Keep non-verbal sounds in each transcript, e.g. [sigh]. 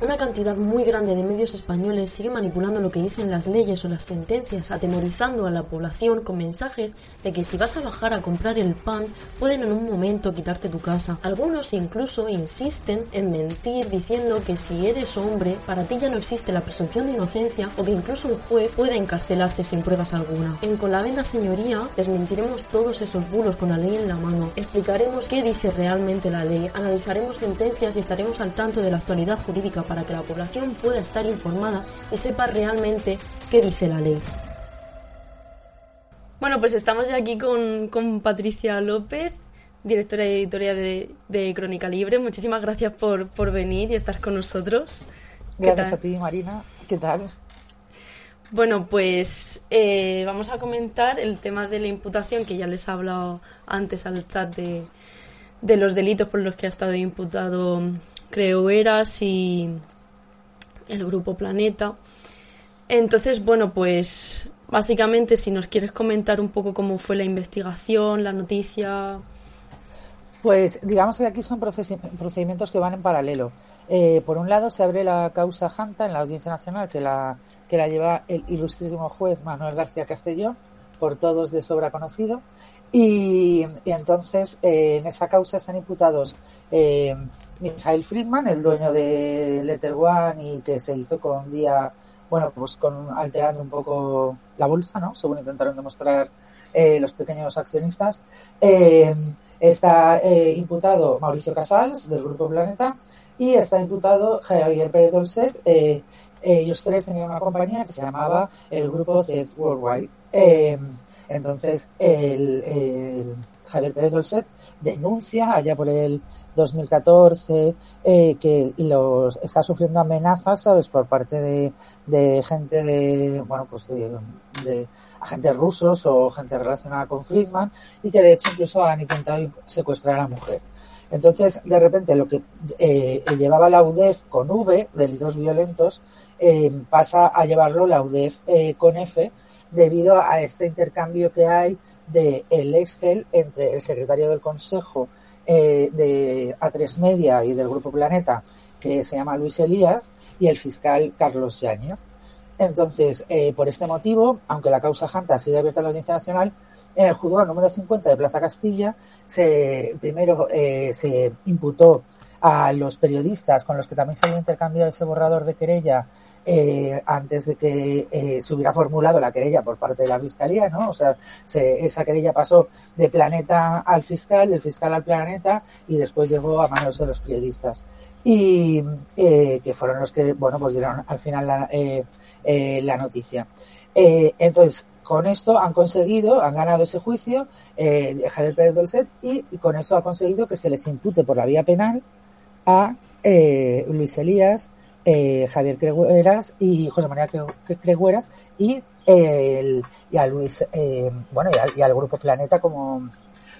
Una cantidad muy grande de medios españoles sigue manipulando lo que dicen las leyes o las sentencias, atemorizando a la población con mensajes de que si vas a bajar a comprar el pan pueden en un momento quitarte tu casa. Algunos incluso insisten en mentir diciendo que si eres hombre para ti ya no existe la presunción de inocencia o que incluso un juez puede encarcelarte sin pruebas alguna. En Con la Venda Señoría desmentiremos todos esos bulos con la ley en la mano, explicaremos qué dice realmente la ley, analizaremos sentencias y estaremos al tanto de la actualidad jurídica para que la población pueda estar informada y sepa realmente qué dice la ley. Bueno, pues estamos ya aquí con, con Patricia López, directora editorial de, de, Crónica Libre. Muchísimas gracias por, por, venir y estar con nosotros. Gracias a ti, Marina. ¿Qué tal? Bueno, pues eh, vamos a comentar el tema de la imputación que ya les he hablado antes al chat de, de los delitos por los que ha estado imputado Creo Eras y el grupo Planeta. Entonces, bueno, pues básicamente si nos quieres comentar un poco cómo fue la investigación, la noticia. Pues digamos que aquí son procedimientos que van en paralelo. Eh, por un lado se abre la causa Janta en la Audiencia Nacional que la, que la lleva el ilustrísimo juez Manuel García Castellón, por todos de sobra conocido. Y, entonces eh, en esa causa están imputados eh, Michael Friedman, el dueño de Letter One y que se hizo con día, bueno, pues con alterando un poco la bolsa, ¿no? Según intentaron demostrar eh, los pequeños accionistas. está imputado Mauricio Casals del Grupo Planeta y está imputado Javier Pérez Dolcet. ellos tres tenían una compañía que se llamaba el Grupo Z Worldwide. Entonces, el, Javier Pérez Dolcet denuncia allá por el 2014 eh, que los está sufriendo amenazas, ¿sabes?, por parte de, de gente de, bueno, pues de, de, agentes rusos o gente relacionada con Friedman y que de hecho incluso han intentado secuestrar a la mujer. Entonces, de repente, lo que eh, llevaba la UDEF con V, delitos violentos, eh, pasa a llevarlo la UDEF eh, con F, debido a este intercambio que hay de el Excel entre el secretario del Consejo eh, de A3 Media y del Grupo Planeta, que se llama Luis Elías, y el fiscal Carlos Yáñez. Entonces, eh, por este motivo, aunque la causa Janta sigue abierta en la Audiencia Nacional, en el juzgado número 50 de Plaza Castilla, se, primero eh, se imputó a los periodistas con los que también se había intercambiado ese borrador de querella eh, antes de que eh, se hubiera formulado la querella por parte de la Fiscalía, ¿no? O sea, esa querella pasó de planeta al fiscal, del fiscal al planeta y después llegó a manos de los periodistas. Y eh, que fueron los que, bueno, pues dieron al final la, la noticia. entonces, con esto han conseguido, han ganado ese juicio Javier Pérez Dolcet y, con eso ha conseguido que se les impute por la vía penal a Luis Elías, eh, Javier Cregueras y José María Cregueras y, el, y a Luis, eh, bueno, y al, Grupo Planeta como,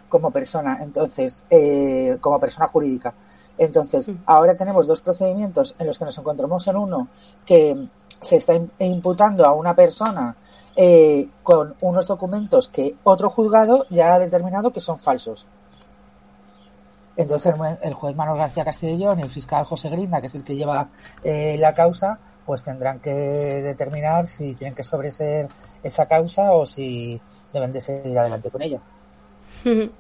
como persona, entonces, eh, como persona jurídica. Entonces, mm. ahora tenemos dos procedimientos en los que nos encontramos en uno que se está imputando a una persona con unos documentos que otro juzgado ya ha determinado que son falsos. Entonces el, juez Manuel García Castellón y el fiscal José Grinda, que es el que lleva eh, la causa, pues tendrán que determinar si tienen que sobreser esa causa o si deben de seguir adelante con ella. [laughs]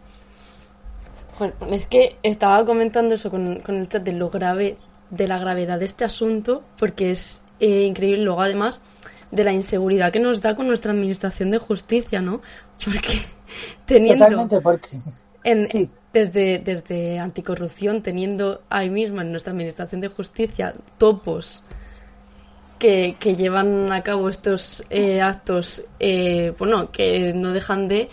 Bueno, es que estaba comentando eso con, el chat de lo grave, de la gravedad de este asunto, porque es eh, increíble. Luego, además, de la inseguridad que nos da con nuestra administración de justicia, ¿no? [laughs] Porque teniendo. Totalmente, porque. En, sí desde, desde anticorrupción, teniendo ahí mismo en nuestra Administración de Justicia topos que, que llevan a cabo estos eh, actos, eh, bueno, que no dejan de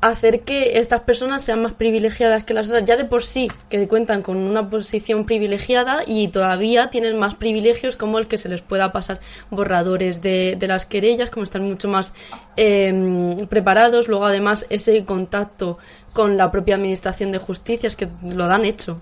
hacer que estas personas sean más privilegiadas que las otras, ya de por sí, que cuentan con una posición privilegiada y todavía tienen más privilegios como el que se les pueda pasar borradores de, de las querellas, como están mucho más eh, preparados, luego además ese contacto con la propia Administración de Justicia es que lo dan hecho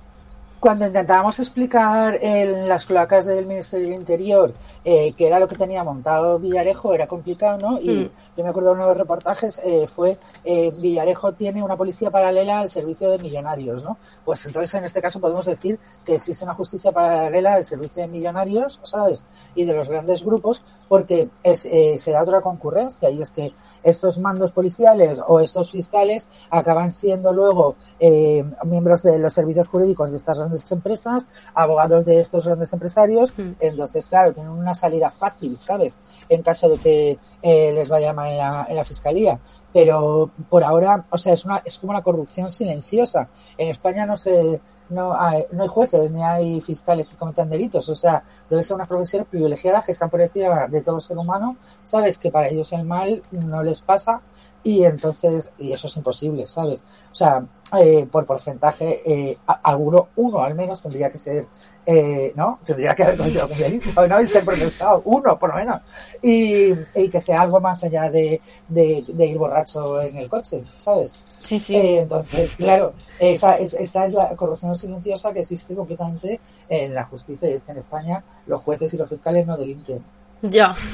cuando intentábamos explicar en las cloacas del Ministerio del Interior eh, qué era lo que tenía montado Villarejo, era complicado, ¿no? Y mm. yo me acuerdo de uno de los reportajes, eh, fue eh, Villarejo tiene una policía paralela al servicio de millonarios, ¿no? Pues entonces en este caso podemos decir que existe una justicia paralela al servicio de millonarios, ¿sabes? Y de los grandes grupos, porque es, eh, se da otra concurrencia y es que estos mandos policiales o estos fiscales acaban siendo luego eh, miembros de los servicios jurídicos de estas grandes empresas, abogados de estos grandes empresarios, hmm. entonces claro, tienen una salida fácil, ¿sabes? En caso de que eh, les vaya mal en la, en la fiscalía pero por ahora, o sea, es una es como una corrupción silenciosa. En España no se no hay, no hay jueces ni hay fiscales que cometan delitos, o sea, debe ser unas profesiones privilegiadas que están por encima de todo ser humano, sabes que para ellos el mal no les pasa y entonces y eso es imposible, ¿sabes? O sea, eh, por porcentaje eh, alguno uno al menos tendría que ser eh, ¿no? Tendría que haber cometido delito, ¿no? Y ser procesado, uno por lo menos. Y, y que sea algo más allá de, de, de, ir borracho en el coche, ¿sabes? Sí, sí. Eh, entonces, claro, esa, es, esa es la corrupción silenciosa que existe completamente en la justicia y es que en España los jueces y los fiscales no delinquen. Ya. [laughs]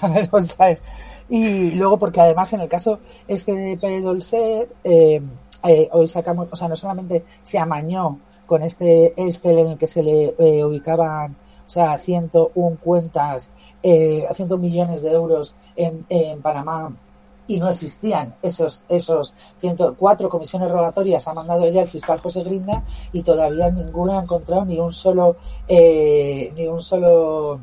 Claro, ¿sabes? Y luego porque además en el caso este de Pérez Dolcet, eh, eh, hoy sacamos, o sea, no solamente se amañó con este Excel en el que se le eh, ubicaban, o sea, 101 cuentas, eh, 100 millones de euros en, en Panamá y no existían esos esos 104 comisiones rogatorias ha mandado ella el fiscal José Grinda y todavía ninguno ha encontrado ni un solo eh, ni un solo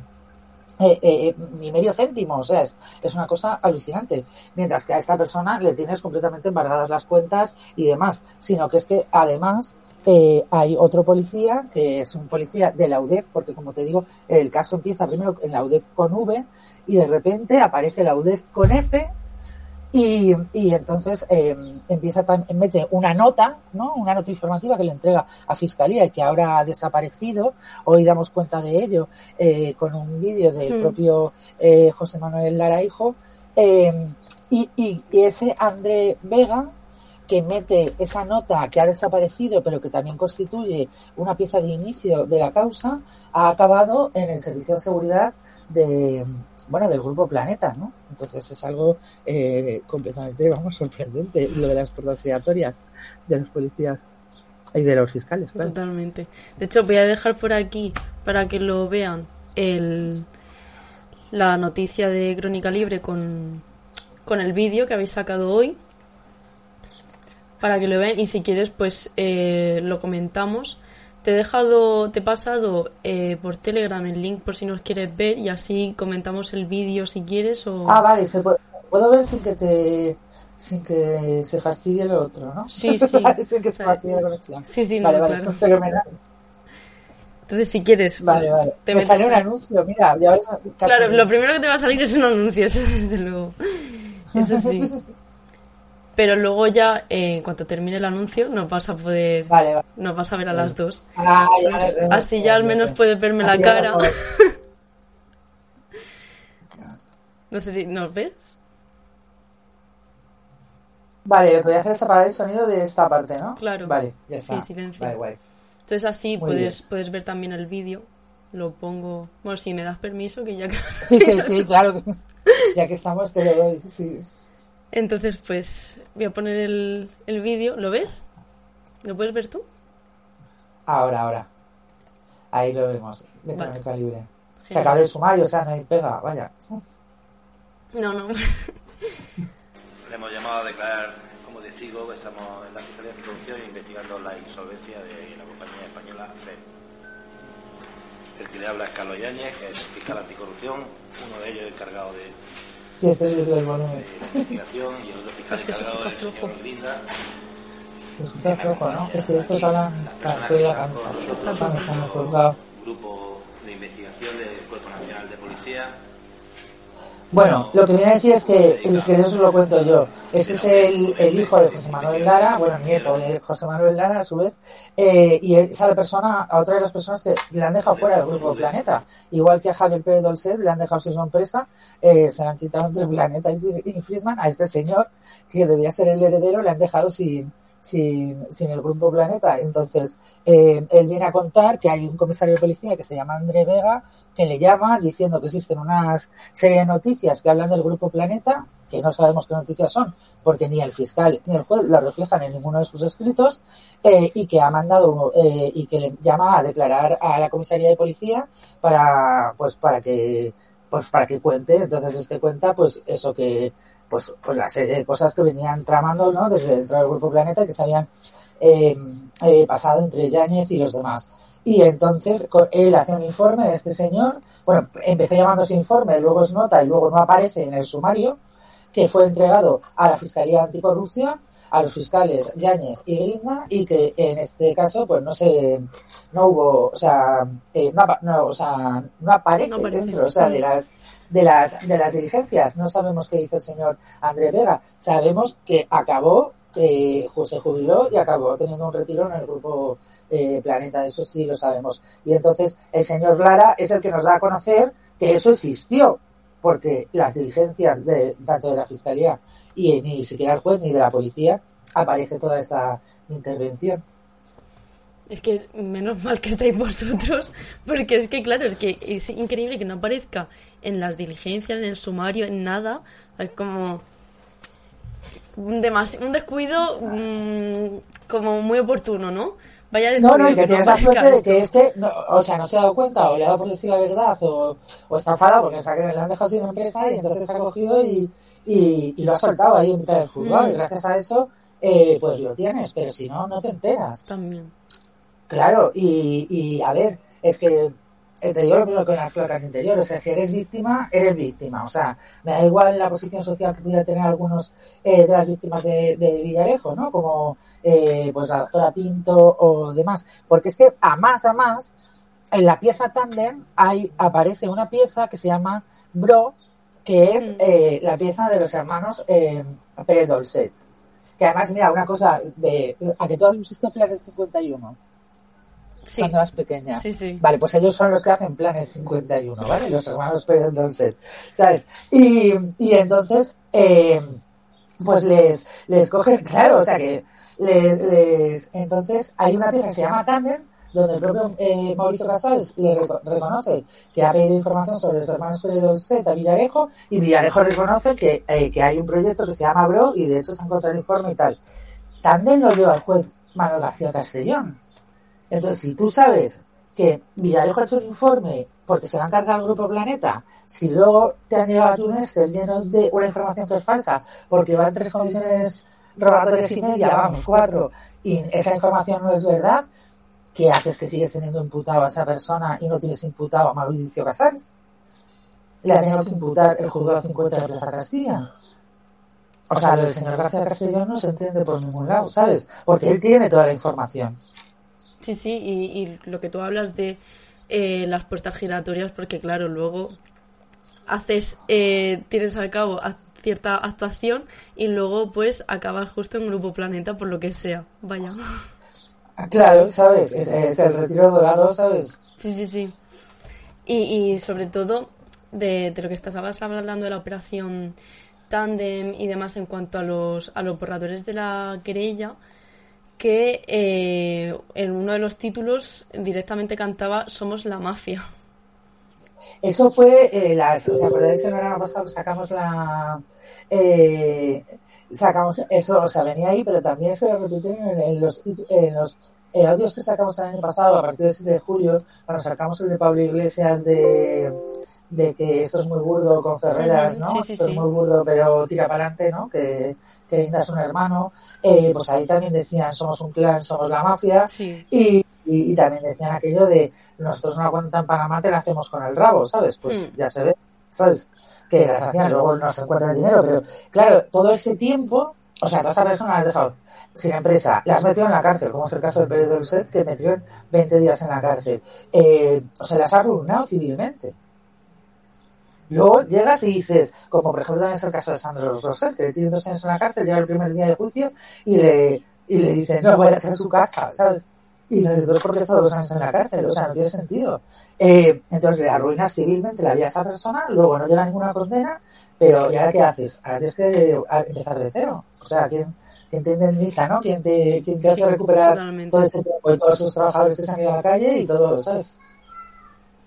eh, eh, ni medio céntimo, o sea, es, es, una cosa alucinante. Mientras que a esta persona le tienes completamente embargadas las cuentas y demás, sino que es que además eh, hay otro policía, que es un policía de la UDEF, porque como te digo, el caso empieza primero en la UDEF con V y de repente aparece la UDEF con F y, y entonces eh, empieza tan, mete una nota, ¿no? Una nota informativa que le entrega a Fiscalía y que ahora ha desaparecido. Hoy damos cuenta de ello eh, con un vídeo del mm. propio eh, José Manuel Lara Hijo. Eh, y, y, y ese André Vega, que mete esa nota que ha desaparecido, pero que también constituye una pieza de inicio de la causa, ha acabado en el Servicio de Seguridad de, bueno, del Grupo Planeta, ¿no? Entonces es algo eh, completamente, vamos, sorprendente, lo de las puertas de los policías y de los fiscales. Claro. Totalmente. De hecho, voy a dejar por aquí, para que lo vean, el, la noticia de Crónica Libre con, con el vídeo que habéis sacado hoy para que lo vean y si quieres pues eh, lo comentamos. Te he dejado, te he pasado eh, por Telegram el link por si nos quieres ver y así comentamos el vídeo si quieres o... Ah, vale, se puede, puedo ver sin que te sin que se fastidie lo otro, ¿no? Sí, [laughs] sí. sin que se fastidie la conexión. Sí, sí, vale, no, vale, claro. fenomenal. Entonces, si quieres, Vale, vale. te Me sale un anuncio, mira, ya ves. Claro, lo primero que te va a salir es un anuncio, [laughs] eso desde luego. Eso sí. [laughs] Pero luego ya, eh, en cuanto termine el anuncio, nos vas a poder, Vale, vale. nos vas a ver a las dos. Ah, ya, Pues ya, así ya al menos puedes verme la Así cara. [laughs] No sé si nos ves. Vale, voy a hacer esta para el sonido de esta parte, ¿no? Claro. Vale, ya Sí, está. silencio. Vale, guay. Entonces así Muy puedes, bien. puedes ver también el vídeo. Lo pongo, bueno, si me das permiso, que ya que... Sí, sí, sí, claro. [laughs] Ya que estamos, te lo doy. Sí. Entonces, pues voy a poner el, el vídeo. ¿Lo ves? ¿Lo puedes ver tú? Ahora, ahora. Ahí lo vemos, de Vale. Crónica Libre. Se acaba el sumario, o sea, no hay pega, vaya. No, no. [laughs] Le hemos llamado a declarar como testigo, estamos en la Fiscalía de Producción investigando la insolvencia de la compañía española FED. El que le habla es Carlos Yáñez, que es el fiscal anticorrupción, uno de ellos encargado de, Tienes que subirle el de volumen. investigación y el otro fiscal Es que se escucha flojo. Se escucha flojo, ¿no? Es que estos hablan para cansa. Está juzgado. grupo de investigación del Cuerpo Nacional de Policía. Bueno, lo que viene a decir es que, es que eso lo cuento yo. Este es el, el, hijo de José Manuel Lara, bueno, nieto de José Manuel Lara a su vez, eh, y es a la persona, a otra de las personas que le han dejado fuera del grupo Planeta. Igual que a Javier Pérez Dolcet le han dejado su empresa, eh, se le han quitado entre Planeta y Friedman, a este señor, que debía ser el heredero, le han dejado sin, sin, sin el Grupo Planeta. Entonces, eh, él viene a contar que hay un comisario de policía que se llama André Vega, que le llama diciendo que existen unas serie de noticias que hablan del Grupo Planeta, que no sabemos qué noticias son, porque ni el fiscal ni el juez lo reflejan en ninguno de sus escritos, eh, y que ha mandado eh, y que le llama a declarar a la comisaría de policía para, pues, para que, pues, para que cuente. Entonces, este cuenta, pues, eso que pues, pues la serie de cosas que venían tramando ¿no? desde dentro del Grupo Planeta que se habían eh, eh, pasado entre Yáñez y los demás. Y entonces él hace un informe de este señor, bueno, empezó llamándose informe, luego es nota y luego no aparece en el sumario, que fue entregado a la Fiscalía Anticorrupción, a los fiscales Yáñez y Grinda, y que en este caso, pues no se, no hubo, o sea, eh, no, no, o sea, no aparece, no aparece dentro, o sea, de las de las, de las diligencias. No sabemos qué hizo el señor André Vega. Sabemos que acabó, que se jubiló y acabó teniendo un retiro en el grupo eh, Planeta. Eso sí lo sabemos. Y entonces el señor Lara es el que nos da a conocer que eso existió, porque las diligencias de tanto de la Fiscalía y ni siquiera el juez ni de la policía aparece toda esta intervención. Es que menos mal que estáis vosotros, [laughs] porque es que, claro, es que es increíble que no aparezca en las diligencias, en el sumario, en nada. Es como un, un descuido mm, como muy oportuno, ¿no? Vaya no, no, y que tienes la suerte de que este, o sea, no se ha dado cuenta, o le ha dado por decir la verdad, o, o está enfadado porque le han dejado sin empresa y entonces se ha cogido y, y, lo ha soltado ahí en mitad del juzgado, y mm. gracias a eso, eh, pues lo tienes, pero si no, no te enteras. También. Claro, y, y a ver, es que eh, te digo lo mismo con las placas interiores, o sea, si eres víctima, eres víctima, o sea, me da igual la posición social que pudiera tener algunos eh, de las víctimas de, de Villarejo, ¿no? Como eh, pues la doctora Pinto o demás, porque es que a más a más, en la pieza Tandem hay, aparece una pieza que se llama Bro, que es mm. eh, la pieza de los hermanos eh, Pérez Dolcet. Que además, mira, una cosa, de, a que todos visto Planes del 51 cuando eras pequeña. Sí, sí. Vale, pues ellos son los que hacen Planet 51, ¿vale? Los hermanos Pérez Dolcet, ¿sabes? Y, y entonces, eh, pues les, les cogen, [laughs] claro, o sea que les, entonces hay una pieza que se llama Tandem, donde el propio eh, Mauricio Casals le reconoce que ha pedido información sobre los hermanos Pérez Dolcet a Villarejo y Villarejo reconoce que, eh, que hay un proyecto que se llama BRO y de hecho se ha encontrado el informe y tal. Tandem lo lleva el juez Manuel García Castellón. Entonces, si tú sabes que Villarejo ha hecho un informe porque se va a encargar el Grupo Planeta, si luego te han llegado a tu lleno de una información que es falsa, porque van tres comisiones rogatorias y media, vamos, cuatro, y esa información no es verdad, ¿qué haces que sigues teniendo imputado a esa persona y no tienes imputado a Mauricio Casares? Le ha tenido que imputar el juzgado 50 de Plaza Castilla. O sea, lo del señor García Castellón no se entiende por ningún lado, ¿sabes? Porque él tiene toda la información. Sí, sí, y, lo que tú hablas de eh, las puertas giratorias, porque claro, luego haces, eh, tienes a cabo cierta actuación y luego pues acabas justo en Grupo Planeta por lo que sea, vaya. Ah, claro, ¿sabes? Es, el retiro dorado, ¿sabes? Sí, sí, sí. Y, y sobre todo de, de lo que estabas hablando de la operación Tandem y demás en cuanto a los, a los borradores de la querella, que eh, en uno de los títulos directamente cantaba Somos la mafia. Eso fue, eh, las, ¿os acordáis el verano pasado sacamos la... Eh, sacamos eso, o sea, venía ahí, pero también se lo repitieron en, los, en los audios que sacamos el año pasado, a partir del 7 de julio, cuando sacamos el de Pablo Iglesias de, de que esto es muy burdo con Ferreras, ¿no? esto es muy burdo, pero tira para adelante, ¿no? Que, que Inda es un hermano. Eh, pues ahí también decían, somos un clan, somos la mafia. Y, y, también decían aquello de, nosotros una cuenta en Panamá te la hacemos con el rabo, ¿sabes? Pues hmm. ya se ve, ¿sabes? Que las hacían, luego no se encuentra el dinero, pero claro, todo ese tiempo, o sea, toda esa persona la has dejado sin empresa, las metió en la cárcel, como es el caso del periodo del set, que metió 20 días en la cárcel. Eh, o sea, las ha arruinado civilmente. Luego llegas y dices, como por ejemplo también es el caso de Sandro Rosell, que tiene dos años en la cárcel, llega el primer día de juicio y le, y le dicen, no, vayas a su casa, ¿sabes? Y dices, ¿por qué está dos años en la cárcel? O sea, no tiene sentido. Eh, entonces le arruinas civilmente la vida a esa persona, luego no llega ninguna condena, pero ¿y ahora qué haces? Ahora tienes que empezar de cero. O sea, ¿quién, quién te indemniza, no? ¿Quién te, quién te hace recuperar todo ese tiempo y todos esos trabajadores que se han ido a la calle y todo, ¿sabes?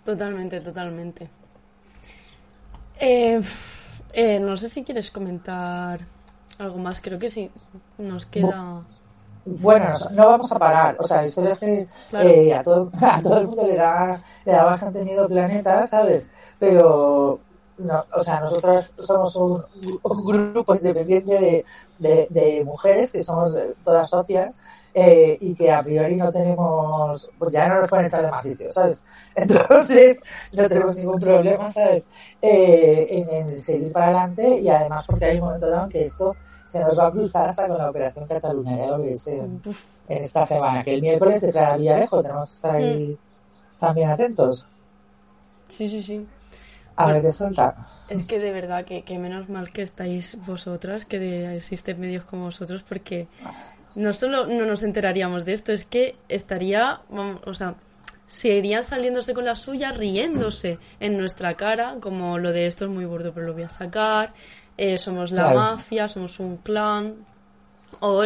Totalmente, totalmente. Eh, eh, no sé si quieres comentar algo más, creo que sí. Nos queda. Bueno, no vamos a parar. O sea, la historia es que eh, a, todo, [laughs] a todo el mundo le da, le da bastante miedo planeta, ¿sabes? Pero no, o sea, nosotras somos un, grupo independiente de, de, mujeres que somos todas socias eh, y que a priori no tenemos, pues ya no nos pueden echar de más sitios, ¿sabes? [laughs] Entonces no tenemos ningún problema, ¿sabes? Eh, en, seguir para adelante y además porque hay un momento dado en que esto se nos va a cruzar hasta con la operación Cataluña, ya lo veis en, esta semana, que el miércoles declara Villarejo, tenemos que estar ahí mm. también atentos. Sí, sí, sí. A ver qué suelta. Es que de verdad que, que, menos mal que estáis vosotras, que de, existen medios como vosotros, porque no solo no nos enteraríamos de esto, es que estaría, vamos, o sea, seguirían saliéndose con la suya, riéndose en nuestra cara, como lo de esto es muy burdo, pero lo voy a sacar, eh, somos la mafia, somos un clan, o,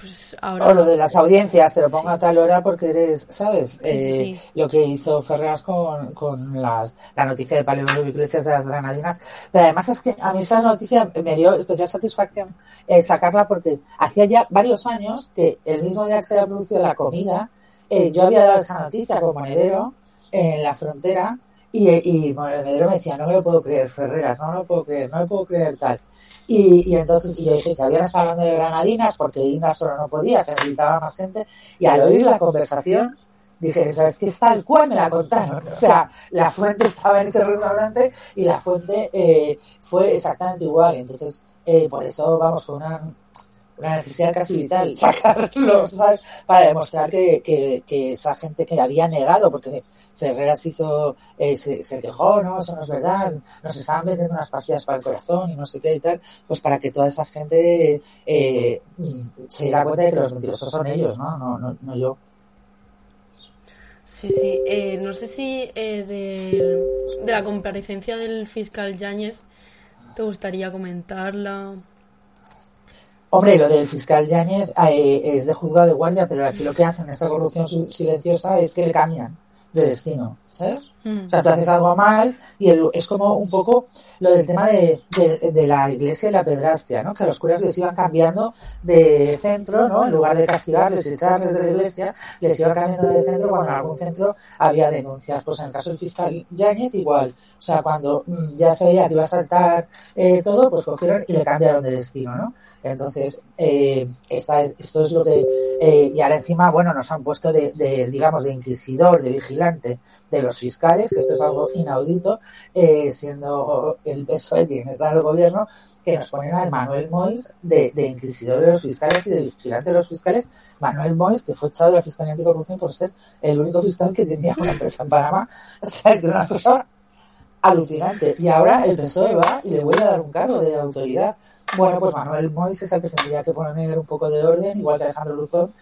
pues ahora... lo de las audiencias, te lo pongo a tal hora porque eres, ¿sabes? Eh, lo que hizo Ferreras con, con las, la noticia de Paleo Iglesias de las Granadinas. Pero además es que a mí esa noticia me dio especial satisfacción eh, sacarla porque hacía ya varios años que el mismo día que se había producido la comida, eh, yo había dado esa noticia como monedero en la frontera y, y Monedero me decía, no me lo puedo creer, Ferreras, no me lo puedo creer, no me puedo creer tal. Y, y entonces y yo dije que habían hablando de granadinas porque Inda solo no podía, se necesitaba más gente. Y al oír la conversación, dije, ¿sabes qué? Es tal cual me la contaron. O sea, la fuente estaba en ese restaurante y la fuente eh, fue exactamente igual. Entonces, eh, por eso, vamos, fue una, una necesidad casi vital [laughs] sacarlo, ¿sabes? Para demostrar que, que, esa gente que había negado, porque Ferreras hizo, eh, se, se, quejó, no, eso no es verdad, nos estaban vendiendo unas pastillas para el corazón y no sé qué y tal, pues para que toda esa gente eh, se diera cuenta de que los mentirosos son ellos, ¿no? No, no, no yo. Sí, sí. Eh, no sé si eh, de, de la comparecencia del fiscal Yáñez te gustaría comentarla. Hombre, lo del fiscal Yáñez eh, es de juzgado de guardia, pero aquí lo que hacen, esta corrupción silenciosa, es que le cambian de destino, ¿sabes? Mm. O sea, tú haces algo mal y es como un poco lo del tema de, de, la iglesia y la pedrastia, ¿no? Que a los curas les iban cambiando de centro, ¿no? En lugar de castigarles y echarles de la iglesia, les iban cambiando de centro cuando en algún centro había denuncias. Pues en el caso del fiscal Yáñez, igual. O sea, cuando mm, ya se veía que iba a saltar eh, todo, pues cogieron y le cambiaron de destino, ¿no? Entonces, eh, esta esto es lo que... Eh, y ahora encima, bueno, nos han puesto de, de, digamos, de inquisidor, de vigilante de los fiscales, que esto es algo inaudito, eh, siendo el PSOE quien está en el gobierno, que nos ponen al Manuel Mois de, de, inquisidor de los fiscales y de vigilante de los fiscales. Manuel Mois, que fue echado de la Fiscalía Anticorrupción por ser el único fiscal que tenía una empresa en Panamá. [laughs] O sea, es una cosa alucinante. Y ahora el PSOE va y le vuelve a dar un cargo de autoridad. Bueno, pues Manuel Mois es el que tendría que poner un poco de orden, igual que Alejandro Luzón,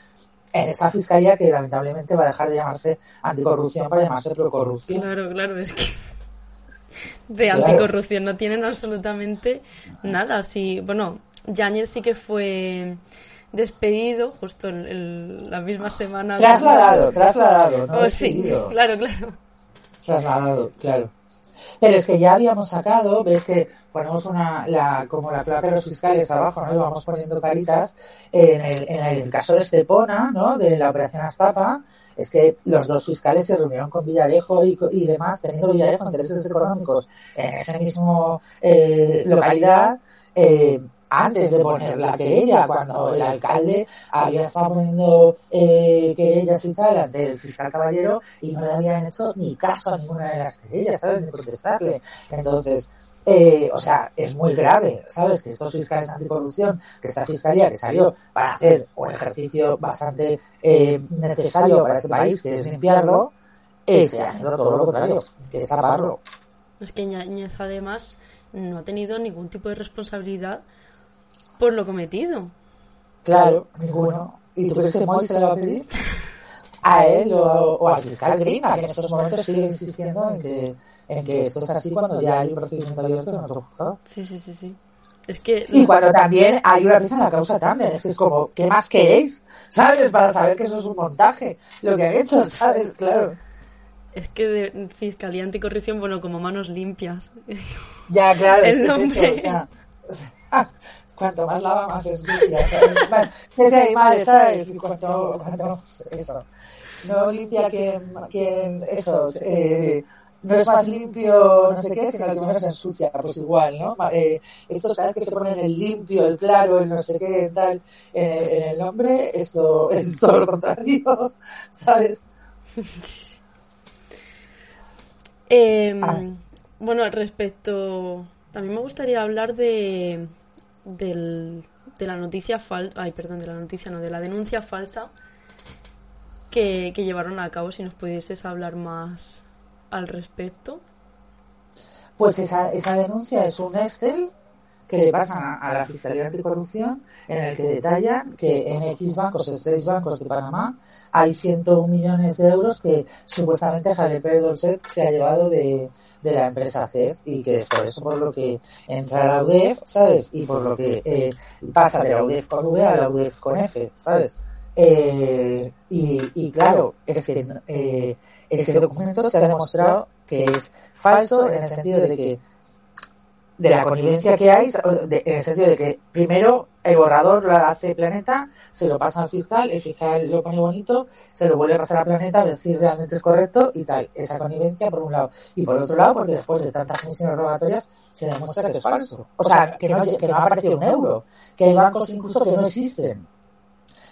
en esa fiscalía que lamentablemente va a dejar de llamarse anticorrupción para llamarse procorrupción. Claro, claro, es que [laughs] de anticorrupción no tienen absolutamente nada. Sí, bueno, Yáñez sí que fue despedido justo en, la misma semana. Trasladado, trasladado. No oh, sí, claro, claro. Trasladado, claro. Pero es que ya habíamos sacado, ves que ponemos una, la, como la placa de los fiscales abajo, ¿no? Vamos poniendo caritas. En el, en el caso de Estepona, ¿no? De la operación Astapa, es que los dos fiscales se reunieron con Villarejo y, y demás, teniendo Villarejo intereses económicos en ese mismo eh, localidad, eh, antes de poner la querella, cuando el alcalde había estado poniendo eh, querellas y tal ante el fiscal caballero y no le habían hecho ni caso a ninguna de las querellas, ¿sabes? Ni protestarle. Entonces, eh, o sea, es muy grave, ¿sabes? Que estos fiscales anticorrupción, que esta fiscalía que salió para hacer un ejercicio bastante eh, necesario para este país, que es limpiarlo, esté haciendo todo lo contrario, que es taparlo. Es que Ñañez además no ha tenido ningún tipo de responsabilidad por lo cometido. Claro, ninguno. ¿Y tú crees que Moy se le va a pedir? [laughs] A él o, al fiscal Gringa, que en estos momentos sigue insistiendo en que, en que esto es así cuando ya hay un procedimiento abierto en otro juzgado. Sí, sí, sí, sí. Es que... Y cuando también hay una pieza en la causa también, es que es como, ¿qué más queréis? ¿Sabes? Para saber que eso es un montaje, lo que han hecho, ¿sabes? Claro. Es que de Fiscalía Anticorrupción, bueno, como manos limpias. Ya, claro, [laughs] es, nombre. eso, o sea, [laughs] cuanto más lava, más es limpia, [laughs] ¿sabes? Desde ahí, madre, ¿sabes? Y cuanto, cuanto, eso. No limpia que, que eso, eh, no es más limpio, no sé qué, sino que menos ensucia, pues igual, ¿no? Eh, estos cada vez que se ponen el limpio, el claro, el no sé qué, tal, eh, en el nombre, esto [laughs] es todo lo contrario, ¿sabes? Eh, bueno, respecto, también me gustaría hablar de, del, de la noticia falsa, ay, perdón, de la noticia, no, de la denuncia falsa que, llevaron a cabo, si nos pudieses hablar más al respecto. Pues esa, esa denuncia es un Excel que le pasan a, la Fiscalía Anticorrupción en el que detallan que en X bancos, en seis bancos de Panamá, hay 101 millones de euros que supuestamente Javier Pérez Dolcet se ha llevado de, de la empresa CED y que es por eso por lo que entra la UDEF, ¿sabes? Y por lo que eh, pasa de la UDEF con V a la UDEF con F, ¿sabes? Eh, y, y, claro, es que eh, ese documento se ha demostrado que es falso en el sentido de que de la connivencia que hay, en el sentido de que primero el borrador lo hace Planeta, se lo pasa al fiscal, el fiscal lo pone bonito, se lo vuelve a pasar a Planeta a ver si realmente es correcto y tal. Esa connivencia por un lado. Y por otro lado, porque después de tantas comisiones rogatorias se demuestra que es falso. O sea, que no, que no ha aparecido un euro, que hay bancos incluso que no existen.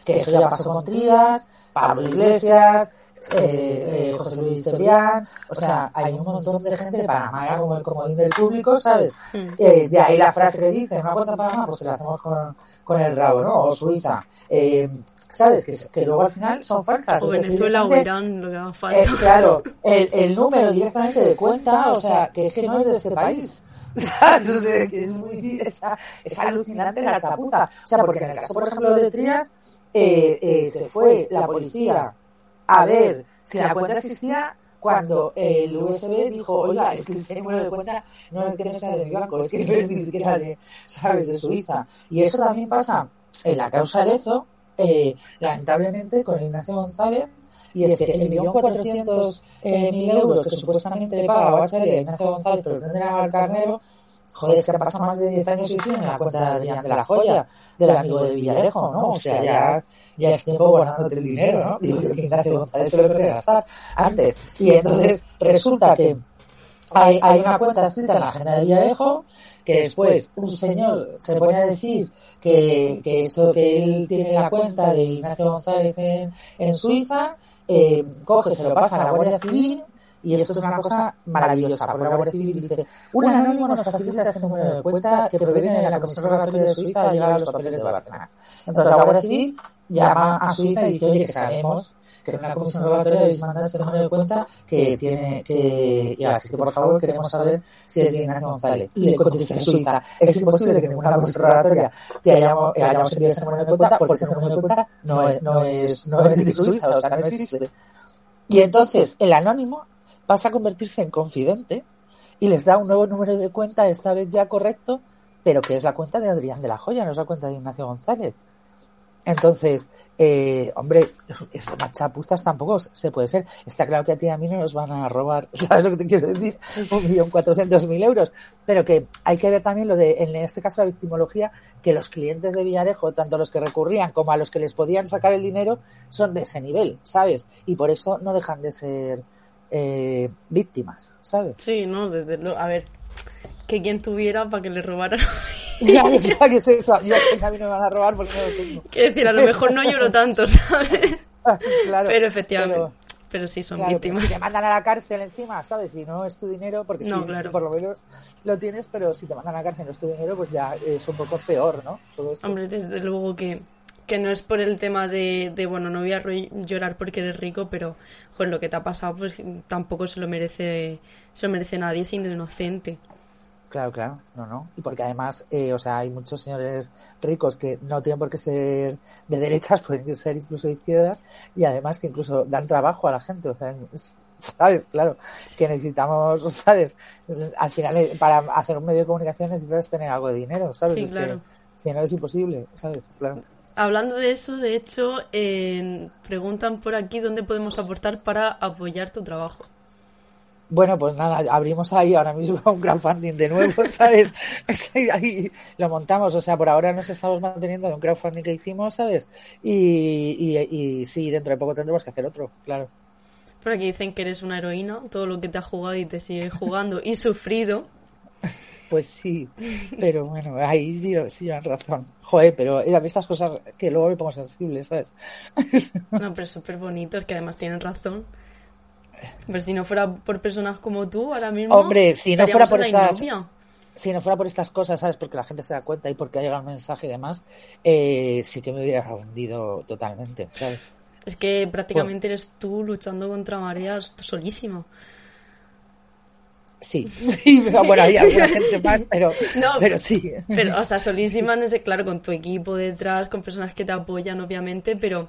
Que eso ya pasó con Trías, Pablo Iglesias, eh, eh, José Luis Tebrián, o sea, hay un montón de gente de Panamá como el comodín del público, ¿sabes? Eh, de ahí la frase que dice, una cuenta de Panamá, pues se la hacemos con, con el rabo, ¿no? O Suiza. Eh, ¿Sabes? Que, que luego al final son falsas. O Venezuela o Irán, lo que haga falta. Eh, claro, el, el número directamente de cuenta, o sea, que es que no es de este país. [laughs] Entonces, es, muy, es, es alucinante la chapuza. O sea, porque en el caso, por ejemplo, de Trias, eh, eh, se fue la policía a ver si la cuenta existía cuando el USB dijo, oiga, es que el número de cuenta no es que no sea de mi banco, es que [laughs] no es ni siquiera de, ¿sabes?, de Suiza. Y eso también pasa en la causa Lezo, eh, lamentablemente, con Ignacio González, y es que el millón cuatrocientos eh, mil euros que supuestamente le paga a a Ignacio González, pero tendrá al carnero, joder, es que ha pasado más de 10 años y siguen en la cuenta de Adrián de la Joya, del amigo de Villarejo, ¿no? O sea, ya, ya es tiempo guardándote el dinero, ¿no? Digo, yo que Ignacio González se lo quería gastar antes. Y entonces resulta que hay, hay una cuenta escrita en la agenda de Villarejo que después un señor se pone a decir que, que eso que él tiene la cuenta de Ignacio González en, en Suiza, eh, coge, se lo pasa a la Guardia Civil, y esto es una cosa maravillosa, porque la Guardia Civil dice, un anónimo nos facilita este número de cuenta que proviene de la Comisión Rogatoria de Suiza a llegar a los papeles de Barcelona. Entonces la Guardia Civil llama a Suiza y dice, oye, que sabemos que en la Comisión Rogatoria habéis mandado este número de cuenta que tiene, que, y así que por favor queremos saber si es de Ignacio González. Y le contesta Suiza, es imposible que ninguna Comisión Rogatoria te hayamos, hayamos enviado ese número de cuenta porque ese número de cuenta no es, no es, no es de Suiza, o sea, no existe. Y entonces el anónimo pasa a convertirse en confidente y les da un nuevo número de cuenta, esta vez ya correcto, pero que es la cuenta de Adrián de la Joya, no es la cuenta de Ignacio González. Entonces, eh, hombre, estas machapuzas tampoco se puede ser. Está claro que a ti y a mí no nos van a robar, [laughs] ¿sabes lo que te quiero decir? Un millón cuatrocientos mil euros. Pero que hay que ver también lo de, en este caso, la victimología, que los clientes de Villarejo, tanto los que recurrían como a los que les podían sacar el dinero, son de ese nivel, ¿sabes? Y por eso no dejan de ser eh, víctimas, ¿sabes? Sí, no, desde a ver, que quien tuviera para que le robaran. [laughs] ya, que es eso, yo a mí no me van a robar porque no lo tengo. Quiero decir, a lo mejor no lloro tanto, [laughs] ¿sabes? claro, pero efectivamente. Pero, sí son víctimas. Si te mandan a la cárcel encima, ¿sabes? Si no es tu dinero, porque no, claro. por lo menos lo tienes, pero si te mandan a la cárcel no es tu dinero, pues ya es un poco peor, ¿no? Hombre, desde luego que que no es por el tema de, de, bueno, no voy a llorar porque eres rico, pero joder, lo que te ha pasado pues tampoco se lo merece, se lo merece nadie siendo inocente. Claro, claro, no, no. Y porque además, eh, o sea, hay muchos señores ricos que no tienen por qué ser de derechas, [laughs] pueden ser incluso de izquierdas, y además que incluso dan trabajo a la gente, o sea, [laughs] ¿sabes? Claro, que necesitamos, [laughs] ¿sabes? Al final, eh, para hacer un medio de comunicación necesitas tener algo de dinero, ¿sabes? Sí, claro. si no es imposible, ¿sabes? Claro. Hablando de eso, de hecho, preguntan por aquí dónde podemos aportar para apoyar tu trabajo. Bueno, pues nada, abrimos ahí ahora mismo [laughs] un crowdfunding de nuevo, [laughs] ¿sabes? ahí lo montamos, o sea, por ahora nos estamos manteniendo de un crowdfunding que hicimos, ¿sabes? Y, y, sí, dentro de poco tendremos que hacer otro, claro. Por aquí dicen que eres una heroína, todo lo que te ha jugado y te sigue jugando y sufrido. [laughs] Pues sí, pero bueno, ahí sí, sí han razón. Joder, pero a mí estas cosas que luego me pongo sensible, ¿sabes? [laughs] No, pero súper bonitos, que además tienen razón. Pero si no fuera por personas como tú, ahora mismo. Hombre, si no fuera por estas. Si no fuera por estas cosas, ¿sabes? Porque la gente se da cuenta y porque ha llegado un mensaje y demás, eh, sí que me hubiera hundido totalmente, ¿sabes? Es que prácticamente eres tú luchando contra mareas solísimo. Sí, bueno, hay alguna gente más, pero, [laughs] pero sí. Pero, o sea, solísima, no sé, claro, con tu equipo detrás, con personas que te apoyan, obviamente, pero,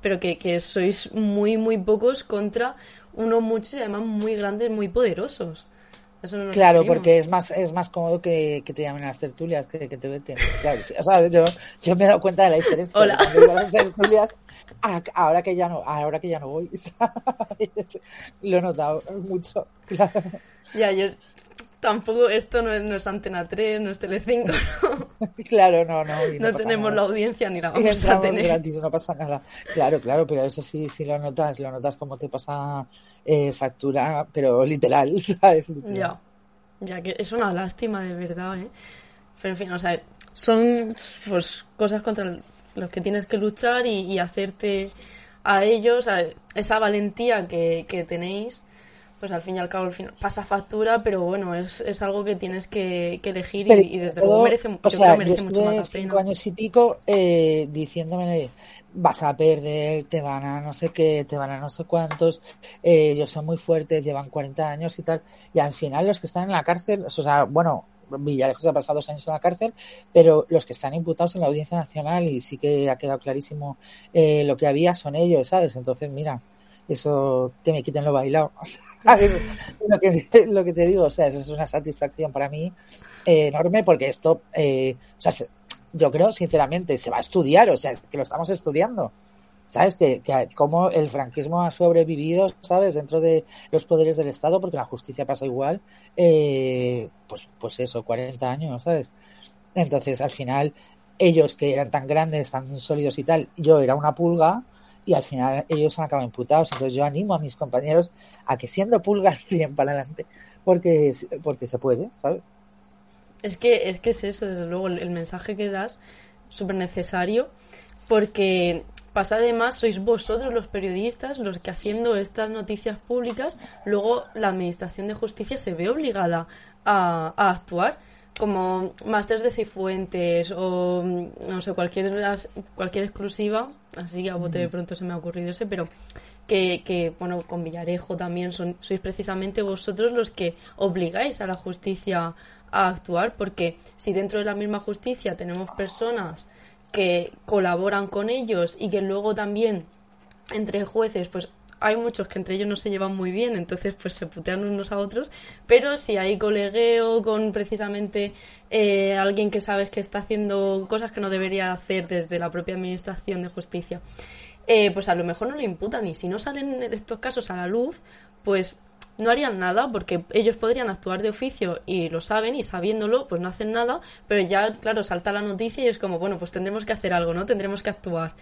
pero que, que sois muy, muy pocos contra unos muchos y además muy grandes, muy poderosos. claro, porque es más es más cómodo que, te llamen a las tertulias que, que te veten. Claro, o sea, yo, yo me he dado cuenta de la diferencia. Hola. las tertulias, ahora que ya no, ahora que ya no voy, [laughs] lo he notado mucho. Claro. Ya, yo tampoco, esto no es, no es Antena 3, no es Telecinco, ¿no? [laughs] Claro, no, no. No, tenemos la audiencia ni la vamos a tener. gratis, no pasa nada. Claro, claro, pero eso sí, sí lo notas, lo notas como te pasa eh, factura, pero literal, [laughs] ¿sabes? Ya, ya que es una lástima de verdad, ¿eh? Pero en fin, o sea, son pues cosas contra los que tienes que luchar y, hacerte a ellos, a esa valentía que, que tenéis pues al fin y al cabo al final pasa factura, pero bueno, es, es algo que tienes que, elegir y, desde luego merece, o sea, merece mucho más cinco años y pico eh, diciéndome vas a perder, te van a no sé qué, te van a no sé cuántos, eh, ellos son muy fuertes, llevan 40 años y tal, y al final los que están en la cárcel, o sea, bueno, Villalejos ha pasado dos años en la cárcel, pero los que están imputados en la Audiencia Nacional y sí que ha quedado clarísimo eh, lo que había son ellos, ¿sabes? Entonces, mira, eso que me quiten lo bailado. [laughs] lo, que, te digo, o sea, eso es una satisfacción para mí eh, enorme porque esto, eh, o sea, yo creo, sinceramente, se va a estudiar, o sea, que lo estamos estudiando. ¿Sabes? Que, que como el franquismo ha sobrevivido, ¿sabes? Dentro de los poderes del Estado, porque la justicia pasa igual, eh, pues, pues eso, 40 años, ¿sabes? Entonces, al final, ellos que eran tan grandes, tan sólidos y tal, yo era una pulga, y al final ellos han acabado imputados. Entonces yo animo a mis compañeros a que siendo pulgas [laughs] tiren para adelante porque, porque se puede, ¿sabes? Es que, es que es eso, desde luego, el, mensaje que das, súper necesario, porque pasa además, sois vosotros los periodistas los que haciendo estas noticias públicas, luego la Administración de Justicia se ve obligada a, a actuar como másteres de Cifuentes o no sé, cualquier, cualquier exclusiva, así que a bote de pronto se me ha ocurrido ese, pero que, que bueno, con Villarejo también son, sois precisamente vosotros los que obligáis a la justicia a actuar, porque si dentro de la misma justicia tenemos personas que colaboran con ellos y que luego también entre jueces pues hay muchos que entre ellos no se llevan muy bien, entonces pues se putean unos a otros, pero si hay colegueo con precisamente eh, alguien que sabes que está haciendo cosas que no debería hacer desde la propia administración de justicia, eh, pues a lo mejor no le imputan. Y si no salen estos casos a la luz, pues no harían nada porque ellos podrían actuar de oficio y lo saben y sabiéndolo pues no hacen nada, pero ya claro salta la noticia y es como bueno pues tendremos que hacer algo, ¿no? Tendremos que actuar.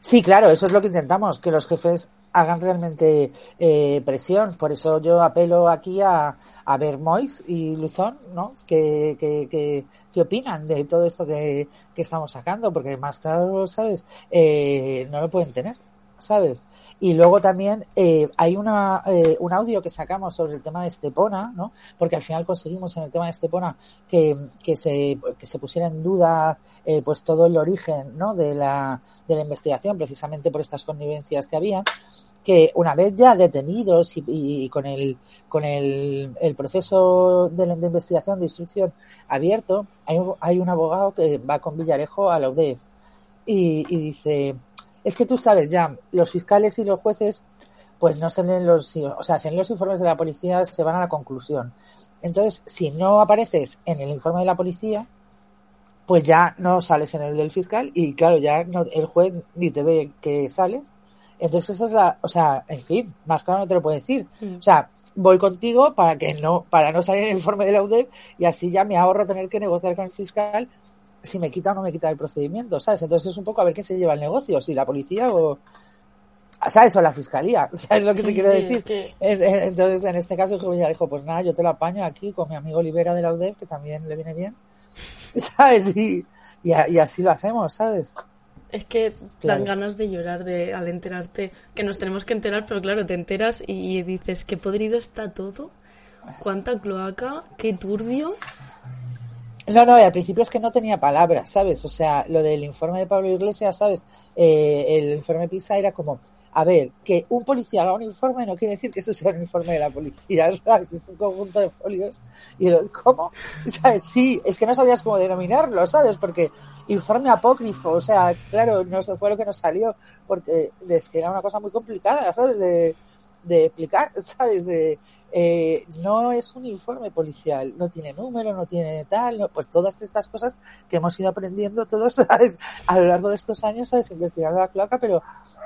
Sí, claro, eso es lo que intentamos, que los jefes hagan realmente eh, presión. Por eso yo apelo aquí a, a ver Mois y Luzón, ¿no? Que, que, que, opinan de todo esto que, que, estamos sacando, porque más claro, ¿sabes? Eh, no lo pueden tener. ¿Sabes? Y luego también eh, hay una, eh, un audio que sacamos sobre el tema de Estepona, ¿no? Porque al final conseguimos en el tema de Estepona que, que, se, que se pusiera en duda eh, pues todo el origen, ¿no? De la, de la investigación, precisamente por estas connivencias que había que una vez ya detenidos y, y con el con el, el proceso de, de, investigación de instrucción abierto hay un, hay un abogado que va con Villarejo a la UDEF y, y dice es que tú sabes ya, los fiscales y los jueces pues no se leen los, o sea, se leen los informes de la policía, se van a la conclusión. Entonces, si no apareces en el informe de la policía, pues ya no sales en el del fiscal y claro, ya no, el juez ni te ve que sales. Entonces esa es la, o sea, en fin, más claro no te lo puedo decir. Mm. O sea, voy contigo para que no, para no salir en el informe de la UDEP y así ya me ahorro tener que negociar con el fiscal si me quita o no me quita el procedimiento, ¿sabes? Entonces es un poco a ver qué se lleva el negocio, si la policía o, ¿sabes? O la fiscalía, [laughs] ¿sabes lo que te sí, quiero decir? Entonces, en este caso, el ya dijo, pues nada, yo te lo apaño aquí con mi amigo Olivera de la UDEF, que también le viene bien, [laughs] ¿sabes? Y, y, y así lo hacemos, ¿sabes? Es que claro. dan ganas de llorar de al enterarte, que nos tenemos que enterar, pero claro, te enteras y dices, qué podrido está todo, cuánta cloaca, qué turbio. No, no, al principio es que no tenía palabras, ¿sabes? O sea, lo del informe de Pablo Iglesias, ¿sabes? Eh, el informe PISA era como, a ver, que un policía haga un informe no quiere decir que eso sea un informe de la policía, [laughs] ¿sabes? Es un conjunto de folios. Y lo, ¿cómo? ¿Sabes? Sí, es que no sabías cómo denominarlo, ¿sabes? Porque informe apócrifo, o sea, claro, no fue lo que nos salió, porque es que era una cosa muy complicada, ¿sabes? De, de explicar, [laughs] ¿sabes? De, eh, no es un informe policial, no tiene número, no tiene tal, no, pues todas estas cosas que hemos ido aprendiendo todos [laughs] ¿sabes? a lo largo de estos años, ¿sabes? Investigando la cloaca, pero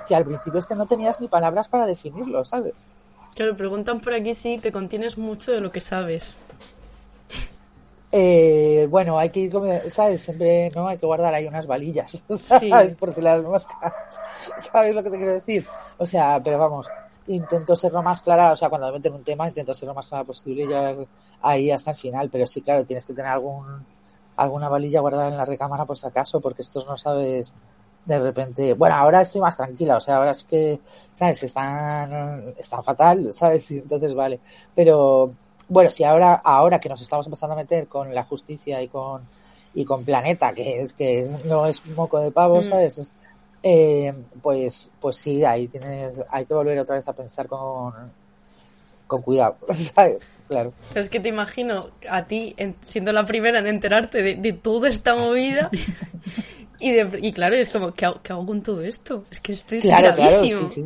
que al principio es que no tenías ni palabras para definirlo, ¿sabes? Claro, preguntan por aquí si te contienes mucho de lo que sabes. Eh, bueno, hay que ir, ¿sabes? Siempre, ¿no? Hay que guardar ahí unas valillas, [laughs] ¿sabes? Sí. Por si las moscas, ¿sabes lo que te quiero decir? O sea, pero vamos, intento ser lo más clara, o sea, cuando me meto en un tema intento ser lo más clara posible y ya ahí hasta el final, pero sí, claro, tienes que tener algún alguna valilla guardada en la recámara por si acaso, porque estos no sabes de repente, bueno, ahora estoy más tranquila, o sea, ahora es que, ¿sabes? Están, están fatal, [laughs] ¿sabes? Y entonces vale, pero bueno, si ahora, ahora que nos estamos empezando a meter con la justicia y con, y con Planeta, que es que no es moco de pavo, mm. ¿sabes? Es, eh, pues, pues sí, ahí tienes, hay que volver otra vez a pensar con, con cuidado, [laughs] ¿sabes? Claro. Pero es que te imagino a ti en, siendo la primera en enterarte de, de toda esta movida y, de, y claro, es como, ¿qué hago, ¿qué hago, con todo esto? Es que estoy claro, claro, sí, sí.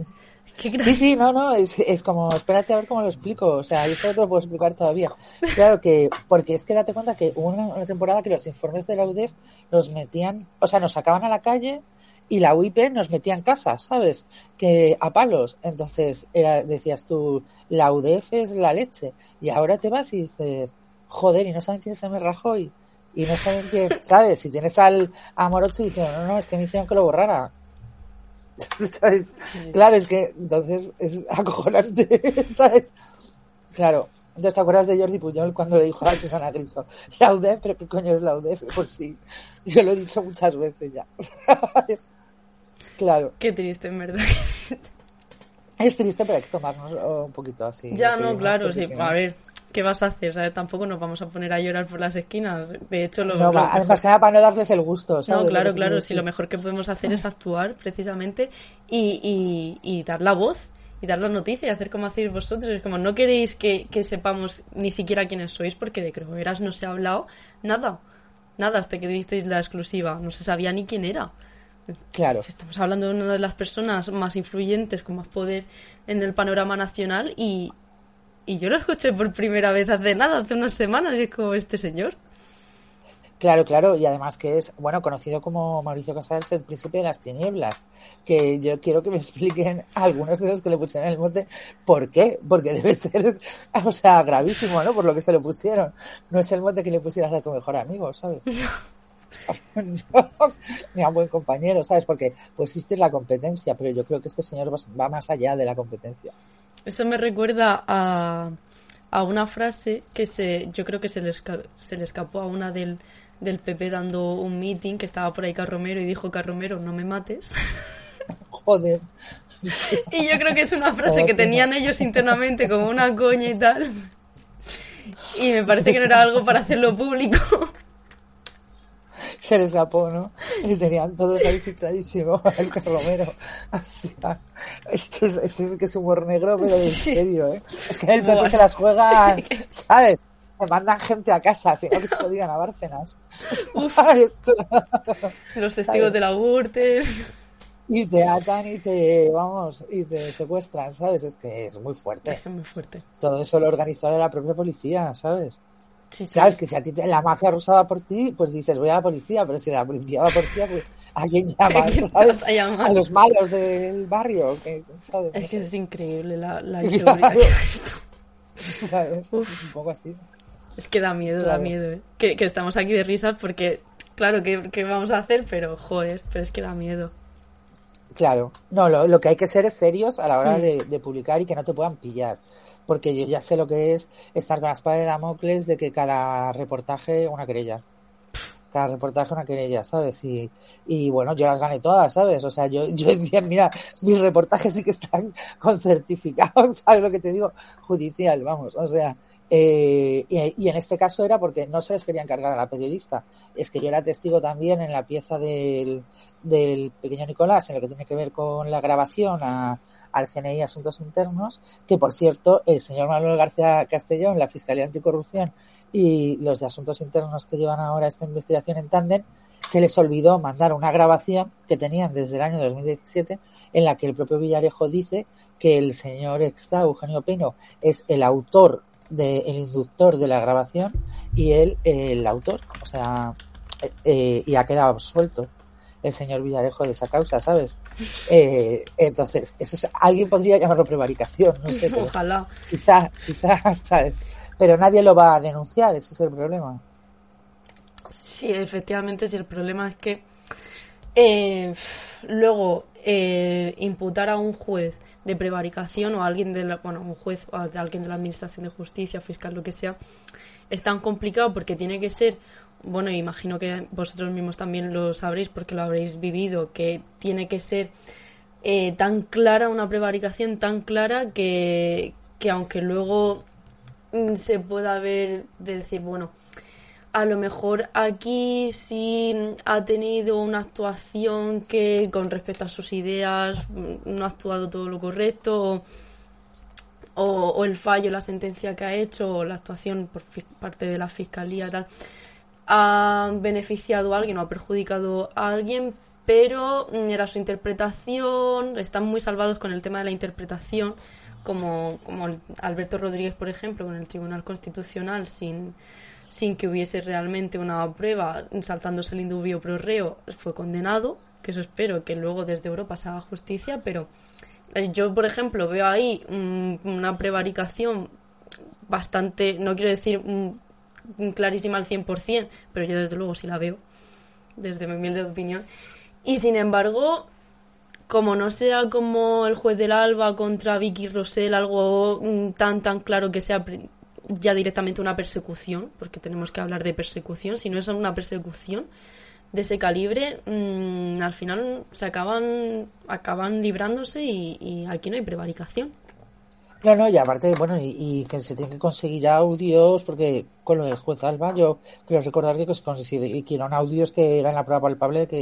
Sí, sí, no, no, es, es como, espérate a ver cómo lo explico, o sea, yo no te lo puedo explicar todavía. Claro que, porque es que date cuenta que hubo una, una temporada que los informes de la UDEF nos metían, o sea, nos sacaban a la calle y la UIP nos metía en casa, ¿sabes? Que a palos. Entonces era, decías tú, la UDF es la leche. Y ahora te vas y dices, joder, y no saben quién es M. Rajoy. Y no saben quién, [laughs] ¿sabves? Si tienes al a Morocho diciendo, no, no, es que me hicieron que lo borrara. [laughs] ¿Sabes? Sí. Claro, es que entonces es acojonante, [laughs] ¿sabes? Claro. Entonces, ¿te acuerdas de Jordi Puyol cuando le dijo a Susana Griso, la UDF, pero qué coño es la UDF? Pues sí, yo lo he dicho muchas veces ya. ¿sabes? Claro. Qué triste, en verdad. [laughs] Es triste, pero hay que tomarnos un poquito así. Ya, no, claro, sí. A ver, ¿qué vas a hacer? ¿sabes? Tampoco nos vamos a poner a llorar por las esquinas. De hecho, lo, no, lo además mejor... que nada para no darles el gusto. ¿sabes? No, claro, claro. Si lo mejor que [laughs] podemos hacer es actuar, precisamente, y, y, y dar la voz y dar la noticia y hacer como hacéis vosotros. Es como no queréis que, que sepamos ni siquiera quiénes sois, porque de Croeras no se ha hablado nada. Nada hasta que disteis la exclusiva. No se sabía ni quién era. Claro. Estamos hablando de una de las personas más influyentes, con más poder en el panorama nacional y, y yo lo escuché por primera vez hace nada, hace unas semanas, y es como este señor. Claro, claro, y además que es, bueno, conocido como Mauricio Casals, el príncipe de las tinieblas, que yo quiero que me [laughs] expliquen algunos de los que le pusieron el mote, ¿por qué? Porque debe ser, [laughs] o sea, gravísimo, ¿no? Por lo que se le pusieron. No es el mote que le pusieras a tu mejor amigo, ¿sabes? [laughs] ni a un buen compañero, ¿sabes? Porque pues existe la competencia, pero yo creo que este señor va más allá de la competencia. Eso me recuerda a, a una frase que se, yo creo que se le, se le escapó a una del, del PP dando un meeting que estaba por ahí Carromero y dijo Carromero, no me mates. [laughs] Joder. y yo creo que es una frase que tenían ellos internamente como una coña y tal. Y me parece que no era algo para hacerlo público. Se les escapó, ¿no? Y tenían todos ahí fichadísimo el Romero. Hostia. Esto es, es, que es humor negro, pero en serio, ¿eh? Es que el PP se las juega, ¿sabes? Me mandan gente a casa, si no que se lo digan a Bárcenas. [laughs] Los testigos de la Gürtel y te atan y te, vamos, y te secuestran, ¿sabes? Es que es muy fuerte. Es muy fuerte. Todo eso lo organizó la propia policía, ¿sabes? Sí, sí. Sabes que si a ti te, la mafia rusa va por ti, pues dices voy a la policía, pero si la policía va por ti, pues ¿a quién [laughs] llamas? ¿sabes? A, a, los malos del barrio. Que, ¿sabes? Es que es increíble la, la [laughs] inseguridad que esto. ¿Sabes? Uf. Un poco así. Es que da miedo, claro. da miedo, ¿eh? Que, que, estamos aquí de risas porque, claro, ¿qué, ¿qué vamos a hacer? Pero, joder, pero es que da miedo. Claro, no, lo, lo, que hay que ser es serios a la hora mm. de, de, publicar y que no te puedan pillar. Porque yo ya sé lo que es estar con la espada de Damocles de que cada reportaje una querella. Cada reportaje una querella, ¿sabes? Y, y bueno, yo las gané todas, ¿sabes? O sea, yo, yo decía, mira, mis reportajes sí que están [laughs] con certificados, ¿sabes lo que te digo? Judicial, vamos, o sea, eh, y, en este caso era porque no se les quería encargar a la periodista, es que yo era testigo también en la pieza del, del pequeño Nicolás, en lo que tiene que ver con la grabación a, al CNI Asuntos Internos, que por cierto, el señor Manuel García Castellón, la Fiscalía Anticorrupción y los de Asuntos Internos que llevan ahora esta investigación en tándem, se les olvidó mandar una grabación que tenían desde el año 2017 en la que el propio Villarejo dice que el señor extra Eugenio Pino es el autor del de, inductor de la grabación y él el autor, o sea, eh, y ha quedado absuelto el señor Villarejo de esa causa, ¿sabes? Eh, entonces, eso es, alguien podría llamarlo prevaricación, no sé. Ojalá. Quizás, quizás, [laughs] ¿sabes? Pero nadie lo va a denunciar, ese es el problema. Sí, efectivamente, sí, el problema es que eh, luego eh, imputar a un juez de prevaricación o alguien de la, bueno, un juez o alguien de la administración de justicia, fiscal, lo que sea, es tan complicado porque tiene que ser bueno, imagino que vosotros mismos también lo sabréis porque lo habréis vivido, que tiene que ser eh, tan clara, una prevaricación tan clara que, que aunque luego mm, se pueda ver de decir, bueno, a lo mejor aquí sí ha tenido una actuación que con respecto a sus ideas mm, no ha actuado todo lo correcto o, el fallo, la sentencia que ha hecho o la actuación por parte de la fiscalía tal ha beneficiado a alguien o ha perjudicado a alguien, pero era su interpretación, están muy salvados con el tema de la interpretación, como, como Alberto Rodríguez, por ejemplo, con el Tribunal Constitucional, sin, sin que hubiese realmente una prueba, saltándose el indubio pro reo, fue condenado, que eso espero que luego desde Europa se haga justicia, pero eh, yo, por ejemplo, veo ahí una prevaricación bastante, no quiero decir clarísima al 100%, pero yo desde luego sí la veo, desde mi humilde opinión. Y sin embargo, como no sea como el juez del Alba contra Vicky Rosell, algo mm, tan tan claro que sea ya directamente una persecución, porque tenemos que hablar de persecución, si no es una persecución de ese calibre, mmm, al final se acaban, acaban librándose y, y aquí no hay prevaricación. No, no, y aparte, bueno, y, y, que se tienen que conseguir audios, porque con lo del juez Alba, yo quiero recordar que se consiguieron audios que eran la prueba palpable de que,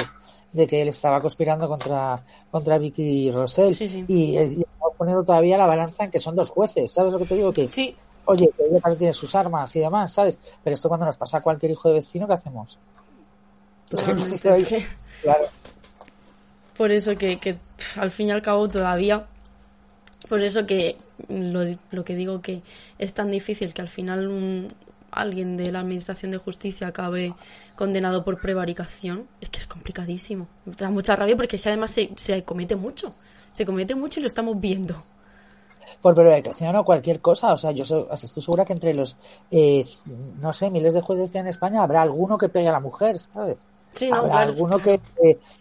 de que él estaba conspirando contra, contra Vicky Rosell. Sí, sí. Y, y poniendo todavía la balanza en que son dos jueces, ¿sabes lo que te digo? Que, sí. Oye, que ella también tiene sus armas y demás, ¿sabes? Pero esto cuando nos pasa a cualquier hijo de vecino, ¿qué hacemos? [laughs] claro. Por eso que, que al fin y al cabo todavía por eso que lo, lo, que digo que es tan difícil que al final un, alguien de la Administración de Justicia acabe condenado por prevaricación, es que es complicadísimo. Da mucha rabia porque es que además se, se comete mucho. Se comete mucho y lo estamos viendo. Por prevaricación o cualquier cosa, o sea, yo estoy segura que entre los, eh, no sé, miles de jueces que hay en España habrá alguno que pegue a la mujer, ¿sabes? Sí, habrá alguno que,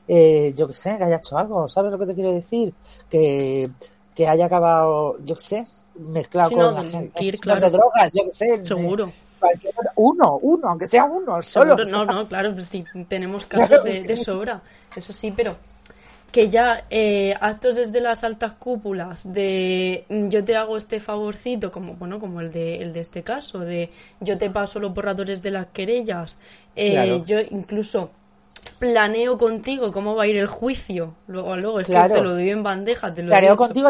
eh, yo que sé, que haya hecho algo, ¿sabes lo que te quiero decir? Que que haya acabado, yo qué sé, mezclado Sí, con la ir, los claro. de drogas, yo qué sé. Seguro. cualquier- uno, uno, aunque sea uno, solo. Seguro, no, no, claro, pues sí, tenemos [laughs] casos de, de sobra, eso sí, pero que ya eh, actos desde las altas cúpulas de mm, yo te hago este favorcito, como bueno, como el de, el de este caso, de yo te paso los borradores de las querellas, eh, Claro. yo incluso planeo contigo cómo va a ir el juicio, luego, luego es Claro. que te lo doy en bandeja, te lo dicho. contigo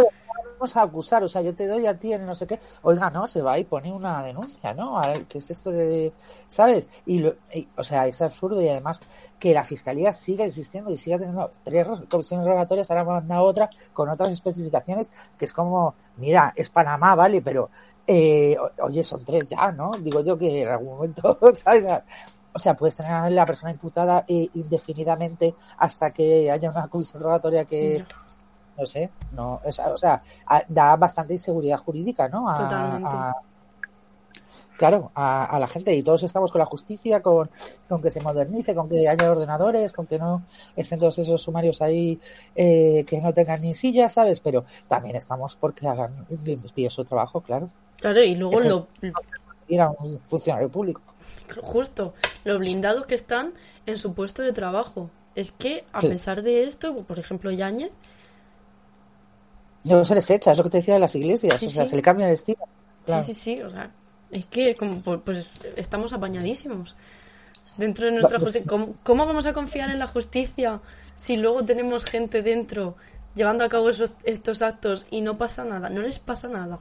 vamos a acusar, o sea, yo te doy a ti en no sé qué, oiga, no, se va y pone una denuncia, ¿no? ¿Qué es esto de, ¿sabes? Y, lo- o sea, es absurdo y además que la fiscalía siga insistiendo y siga teniendo tres comisiones rogatorias, ahora manda otra con otras especificaciones, que es como, mira, es Panamá, vale, pero, eh, oye, son tres ya, ¿no? Digo yo que en algún momento, [laughs] ¿sabes? O sea, puedes tener a la persona imputada eh, indefinidamente hasta que haya una comisión rogatoria que, sé, no, sea, o sea, da bastante inseguridad jurídica, ¿no? A, Totalmente. a- claro, a, a la gente y todos estamos con la justicia, con, con que se modernice, con que haya ordenadores, con que no estén todos esos sumarios ahí eh, que no tengan ni sillas, ¿sabes? Pero también estamos porque hagan bien, bien su trabajo, claro. Claro, y luego Eso lo, Ir a un funcionario público. justo, lo blindados que están en su puesto de trabajo. Es que, a Sí. pesar de esto, por ejemplo, Yáñez, No se les echa, es lo que te decía de las iglesias, Sí, o sea, sí. se le cambia de destino. Claro. sí, sí, sí, o sea, es que como, pues, pues, estamos apañadísimos dentro de nuestra pues, justicia. ¿Cómo, cómo vamos a confiar en la justicia si luego tenemos gente dentro llevando a cabo esos, estos actos y no pasa nada? No les pasa nada.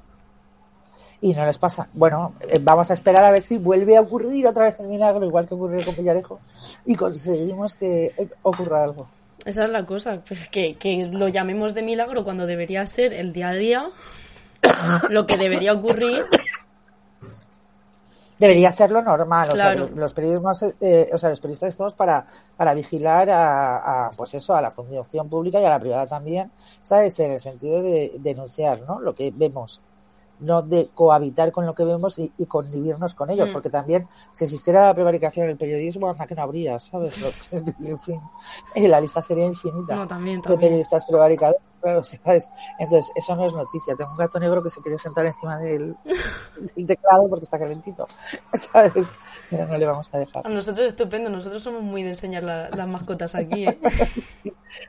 y no les pasa. Bueno, eh, vamos a esperar a ver si vuelve a ocurrir otra vez el milagro, igual que ocurrió con Villarejo, y conseguimos que eh, ocurra algo. Esa es la cosa, pues que, que lo llamemos de milagro cuando debería ser el día a día, [coughs] lo que debería ocurrir. Debería ser lo normal, o sea, los periodismos, eh, o sea, los periodistas estamos para, para vigilar a, a, pues eso, a la función pública y a la privada también, ¿sabes? En el sentido de denunciar, ¿no? Lo que vemos, no de cohabitar con lo que vemos y, y convivirnos con ellos, Mm. porque también si existiera la prevaricación en el periodismo, anda que no habría, ¿sabes? [laughs] Lo- en fin, la lista sería infinita No, también, de periodistas prevaricadores, claro, [laughs] ¿sabes? Entonces, eso no es noticia. Tengo un gato negro que se quiere sentar encima del, [laughs] del teclado porque está calentito, [laughs] ¿sabes? Pero no le vamos a dejar. A nosotros estupendo, nosotros somos muy de enseñar la- las mascotas aquí, ¿eh?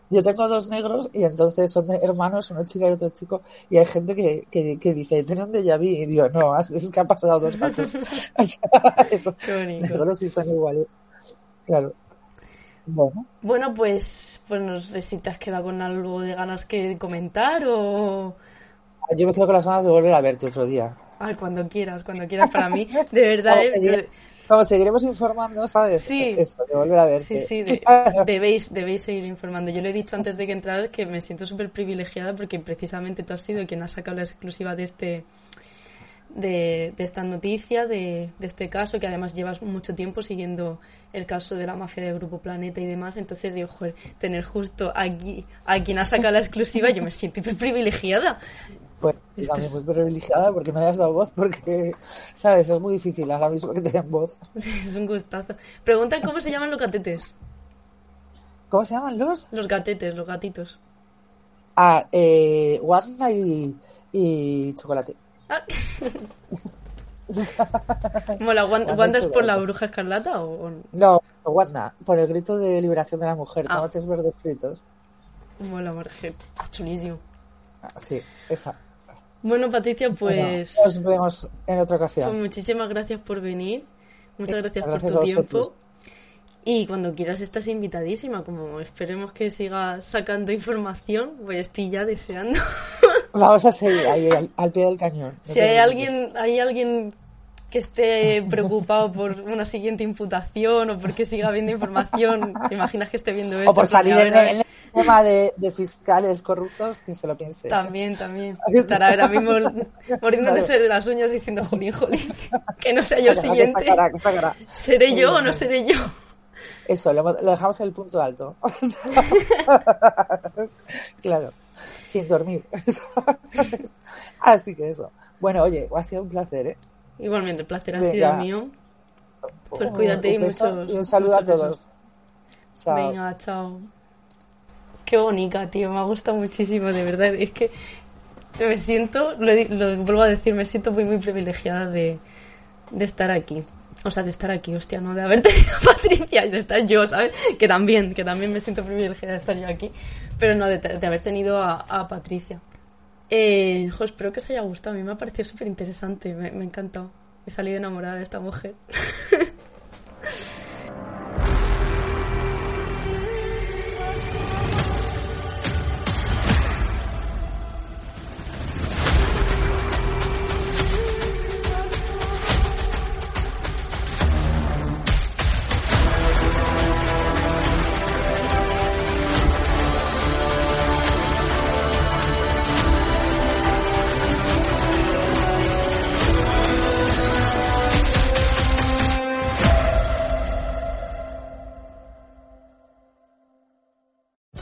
Yo tengo dos negros y entonces son hermanos, una chica y otro chico, y hay gente que, que, que dice, tiene un déjà vu, y digo, no, es que han pasado dos gatos. O sea, Qué bonito. negros sí son iguales. Claro. Bueno, Bueno, pues, pues no sé si te has quedado con algo de ganas que comentar o... yo me quedo con las ganas de volver a verte otro día. Ay, cuando quieras, cuando quieras para mí. De [laughs] verdad, Vamos, ¿eh? seguir- vamos, seguiremos informando, ¿sabes? Sí. Eso, de volver a verte. Sí, sí, de- [laughs] debéis, debéis seguir informando. Yo le he dicho antes de que entraras que me siento súper privilegiada porque precisamente tú has sido quien ha sacado la exclusiva de este de, de esta noticia, de, de este caso, que además llevas mucho tiempo siguiendo el caso de la mafia de Grupo Planeta y demás. Entonces digo, joder, tener justo aquí a quien ha sacado la exclusiva, yo me siento hiper privilegiada. Pues también es- muy privilegiada porque me hayas dado voz, porque, ¿sabes? Es muy difícil ahora mismo que te den voz. [laughs] Es un gustazo. Pregunta cómo se llaman los gatetes. ¿Cómo se llaman los? Los gatetes, los gatitos. Ah, eh, y, y Chocolate. Ah. [laughs] Mola, Wan- Wanda ¿Wanda es por la bruja escarlata o, o no? Wanda, por el grito de liberación de la mujer, Ah. tomates verdes fritos. Mola, Marget. Chulísimo. Ah, sí, esa. Bueno, Patricia, Bueno, pues, nos vemos en otra pues ocasión. muchísimas gracias por venir. Muchas Sí, gracias, gracias por tu tiempo. Y cuando quieras estás invitadísima. Como esperemos que sigas sacando información, pues estoy ya deseando. [laughs] Vamos a seguir ahí al, al pie del cañón. No si hay alguien, hay alguien que esté preocupado por una siguiente imputación o porque siga habiendo información, ¿te imaginas que esté viendo esto? O por salir en, el tema de, de fiscales corruptos, que se lo piense. También, también. [laughs] Estará ahora mismo mordiéndose las uñas diciendo, jolín, jolín, que no sea yo el siguiente. sacará, que sacará. ¿Seré yo o no seré yo? Eso, lo, lo dejamos en el punto alto. [laughs] [laughs] claro, [laughs] sin dormir. [laughs] Así que eso. Bueno, oye, ha sido un placer, ¿eh? Igualmente, el placer ha Venga. sido mío. Pues Un- cuídate y un beso muchos- Y un saludo a todos. Chao. Venga, chao. Qué bonita, tío. Me ha gustado muchísimo, de verdad. Es que me siento, lo, lo vuelvo a decir, me siento muy, muy privilegiada de, de estar aquí. O sea, de estar aquí, hostia, no de haber [laughs] tenido a Patricia y de estar yo, ¿sabes? Que también, que también me siento privilegiada de estar yo aquí, pero no de, de haber tenido a, Patricia. Eh, espero que os haya gustado, a mí me ha parecido súper interesante, me, me ha encantado. He salido enamorada de esta mujer. [laughs]